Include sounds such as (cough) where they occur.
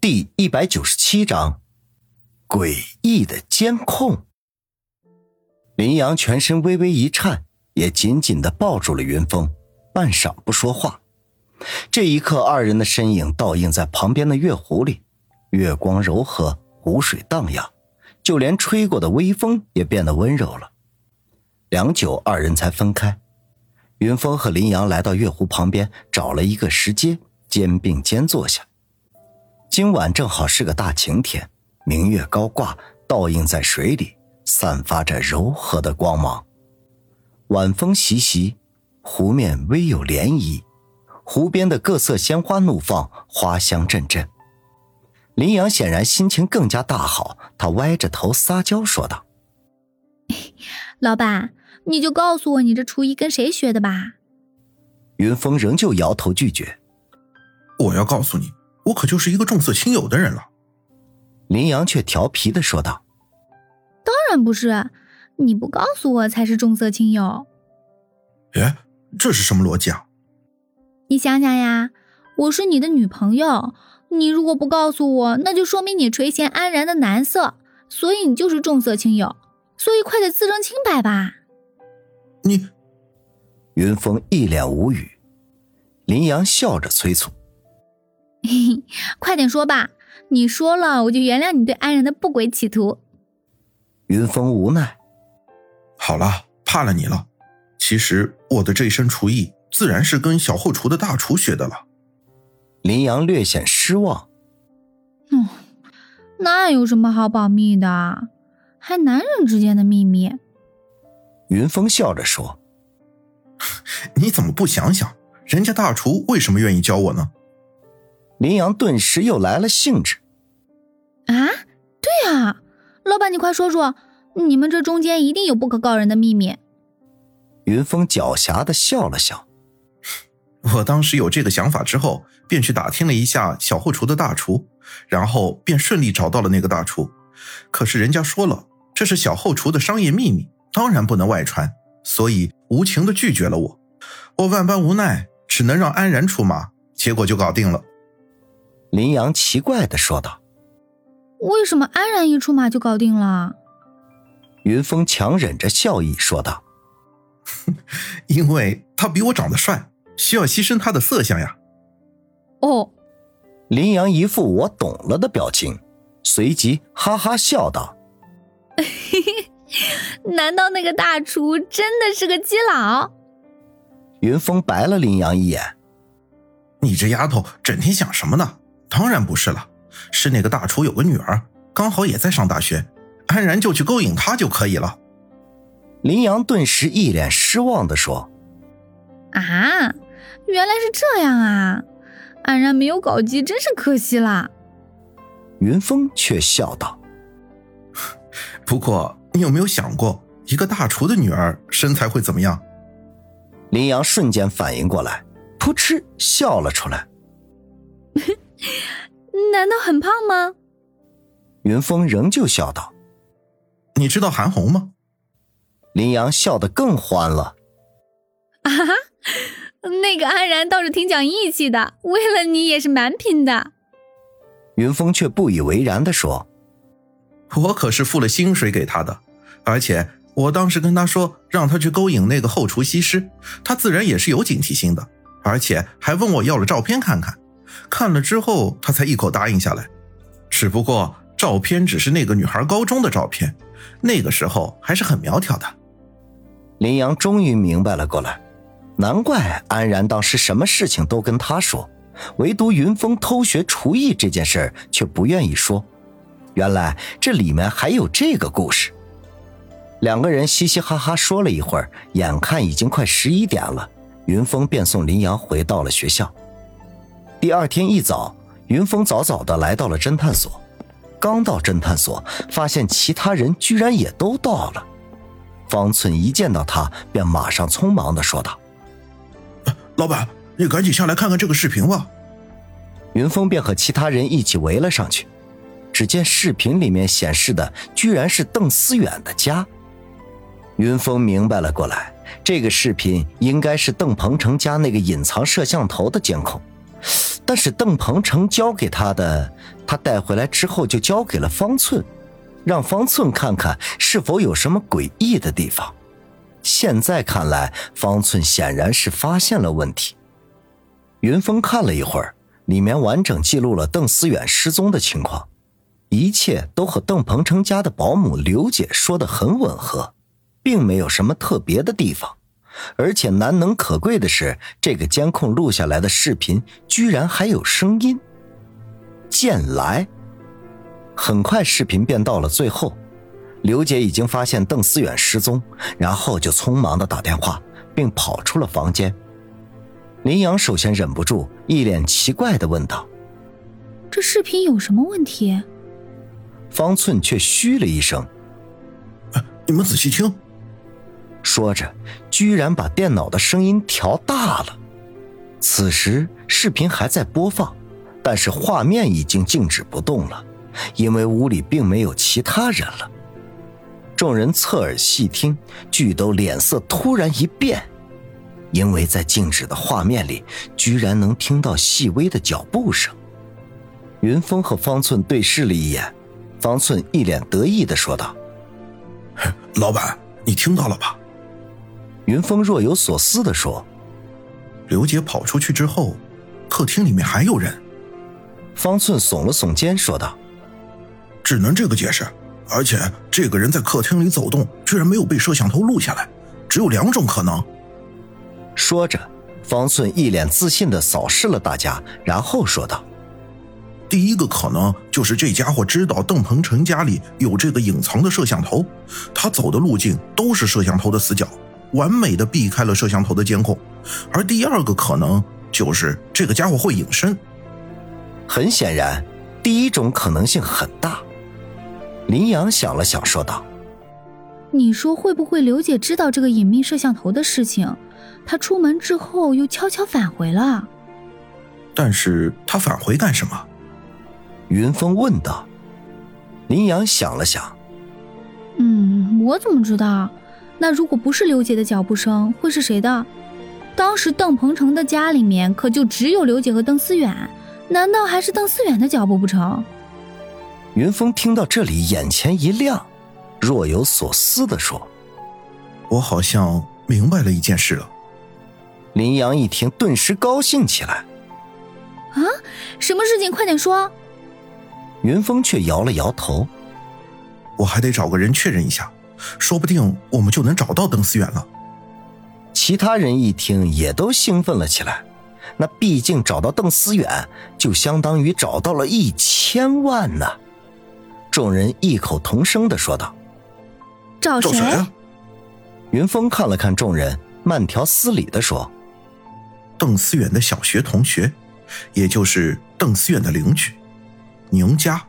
第一百九十七章，诡异的监控。林阳全身微微一颤，也紧紧的抱住了云峰，半晌不说话。这一刻，二人的身影倒映在旁边的月湖里，月光柔和，湖水荡漾，就连吹过的微风也变得温柔了。良久，二人才分开。云峰和林阳来到月湖旁边，找了一个石阶，肩并肩坐下。今晚正好是个大晴天，明月高挂，倒映在水里，散发着柔和的光芒。晚风习习，湖面微有涟漪，湖边的各色鲜花怒放，花香阵阵。林阳显然心情更加大好，他歪着头撒娇说道：“ (laughs) 老板，你就告诉我你这厨艺跟谁学的吧。”云峰仍旧摇头拒绝：“我要告诉你。”我可就是一个重色轻友的人了，林阳却调皮的说道：“当然不是，你不告诉我才是重色轻友。”哎，这是什么逻辑啊？你想想呀，我是你的女朋友，你如果不告诉我，那就说明你垂涎安然的男色，所以你就是重色轻友，所以快点自证清白吧。你，云峰一脸无语，林阳笑着催促。嘿，(laughs) 快点说吧！你说了，我就原谅你对安然的不轨企图。云峰无奈，好了，怕了你了。其实我的这身厨艺，自然是跟小后厨的大厨学的了。林阳略显失望。嗯，那有什么好保密的？还男人之间的秘密？云峰笑着说：“ (laughs) 你怎么不想想，人家大厨为什么愿意教我呢？”林阳顿时又来了兴致。啊，对啊，老板，你快说说，你们这中间一定有不可告人的秘密。云峰狡黠的笑了笑。我当时有这个想法之后，便去打听了一下小后厨的大厨，然后便顺利找到了那个大厨。可是人家说了，这是小后厨的商业秘密，当然不能外传，所以无情的拒绝了我。我万般无奈，只能让安然出马，结果就搞定了。林阳奇怪的说道：“为什么安然一出马就搞定了？”云峰强忍着笑意说道：“ (laughs) 因为他比我长得帅，需要牺牲他的色相呀。”哦，林阳一副我懂了的表情，随即哈哈笑道：“ (laughs) 难道那个大厨真的是个基佬？”云峰白了林阳一眼：“你这丫头整天想什么呢？”当然不是了，是那个大厨有个女儿，刚好也在上大学，安然就去勾引她就可以了。林阳顿时一脸失望的说：“啊，原来是这样啊！安然没有搞基，真是可惜了。”云峰却笑道：(laughs) “不过你有没有想过，一个大厨的女儿身材会怎么样？”林阳瞬间反应过来，噗嗤笑了出来。(laughs) 难道很胖吗？云峰仍旧笑道：“你知道韩红吗？”林阳笑得更欢了。啊，那个安然倒是挺讲义气的，为了你也是蛮拼的。云峰却不以为然的说：“我可是付了薪水给他的，而且我当时跟他说让他去勾引那个后厨西施，他自然也是有警惕心的，而且还问我要了照片看看。”看了之后，他才一口答应下来。只不过照片只是那个女孩高中的照片，那个时候还是很苗条的。林阳终于明白了过来，难怪安然当时什么事情都跟他说，唯独云峰偷学厨艺这件事却不愿意说。原来这里面还有这个故事。两个人嘻嘻哈哈说了一会儿，眼看已经快十一点了，云峰便送林阳回到了学校。第二天一早，云峰早早的来到了侦探所。刚到侦探所，发现其他人居然也都到了。方寸一见到他，便马上匆忙的说道：“老板，你赶紧下来看看这个视频吧。”云峰便和其他人一起围了上去。只见视频里面显示的，居然是邓思远的家。云峰明白了过来，这个视频应该是邓鹏程家那个隐藏摄像头的监控。但是邓鹏程交给他的，他带回来之后就交给了方寸，让方寸看看是否有什么诡异的地方。现在看来，方寸显然是发现了问题。云峰看了一会儿，里面完整记录了邓思远失踪的情况，一切都和邓鹏程家的保姆刘姐说的很吻合，并没有什么特别的地方。而且难能可贵的是，这个监控录下来的视频居然还有声音。剑来。很快，视频便到了最后，刘姐已经发现邓思远失踪，然后就匆忙的打电话，并跑出了房间。林阳首先忍不住，一脸奇怪的问道：“这视频有什么问题？”方寸却嘘了一声：“你们仔细听。”说着，居然把电脑的声音调大了。此时，视频还在播放，但是画面已经静止不动了，因为屋里并没有其他人了。众人侧耳细听，俱都脸色突然一变，因为在静止的画面里，居然能听到细微的脚步声。云峰和方寸对视了一眼，方寸一脸得意的说道：“老板，你听到了吧？”云峰若有所思地说：“刘姐跑出去之后，客厅里面还有人。”方寸耸了耸肩说道：“只能这个解释。而且这个人在客厅里走动，居然没有被摄像头录下来，只有两种可能。”说着，方寸一脸自信地扫视了大家，然后说道：“第一个可能就是这家伙知道邓鹏程家里有这个隐藏的摄像头，他走的路径都是摄像头的死角。”完美的避开了摄像头的监控，而第二个可能就是这个家伙会隐身。很显然，第一种可能性很大。林阳想了想，说道：“你说会不会刘姐知道这个隐秘摄像头的事情？她出门之后又悄悄返回了。但是她返回干什么？”云峰问道。林阳想了想：“嗯，我怎么知道？”那如果不是刘姐的脚步声，会是谁的？当时邓鹏程的家里面可就只有刘姐和邓思远，难道还是邓思远的脚步不成？云峰听到这里，眼前一亮，若有所思地说：“我好像明白了一件事了。”林阳一听，顿时高兴起来：“啊，什么事情？快点说！”云峰却摇了摇头：“我还得找个人确认一下。”说不定我们就能找到邓思远了。其他人一听，也都兴奋了起来。那毕竟找到邓思远，就相当于找到了一千万呢。众人异口同声的说道：“找谁？”云峰看了看众人，慢条斯理的说：“邓思远的小学同学，也就是邓思远的邻居，宁家。”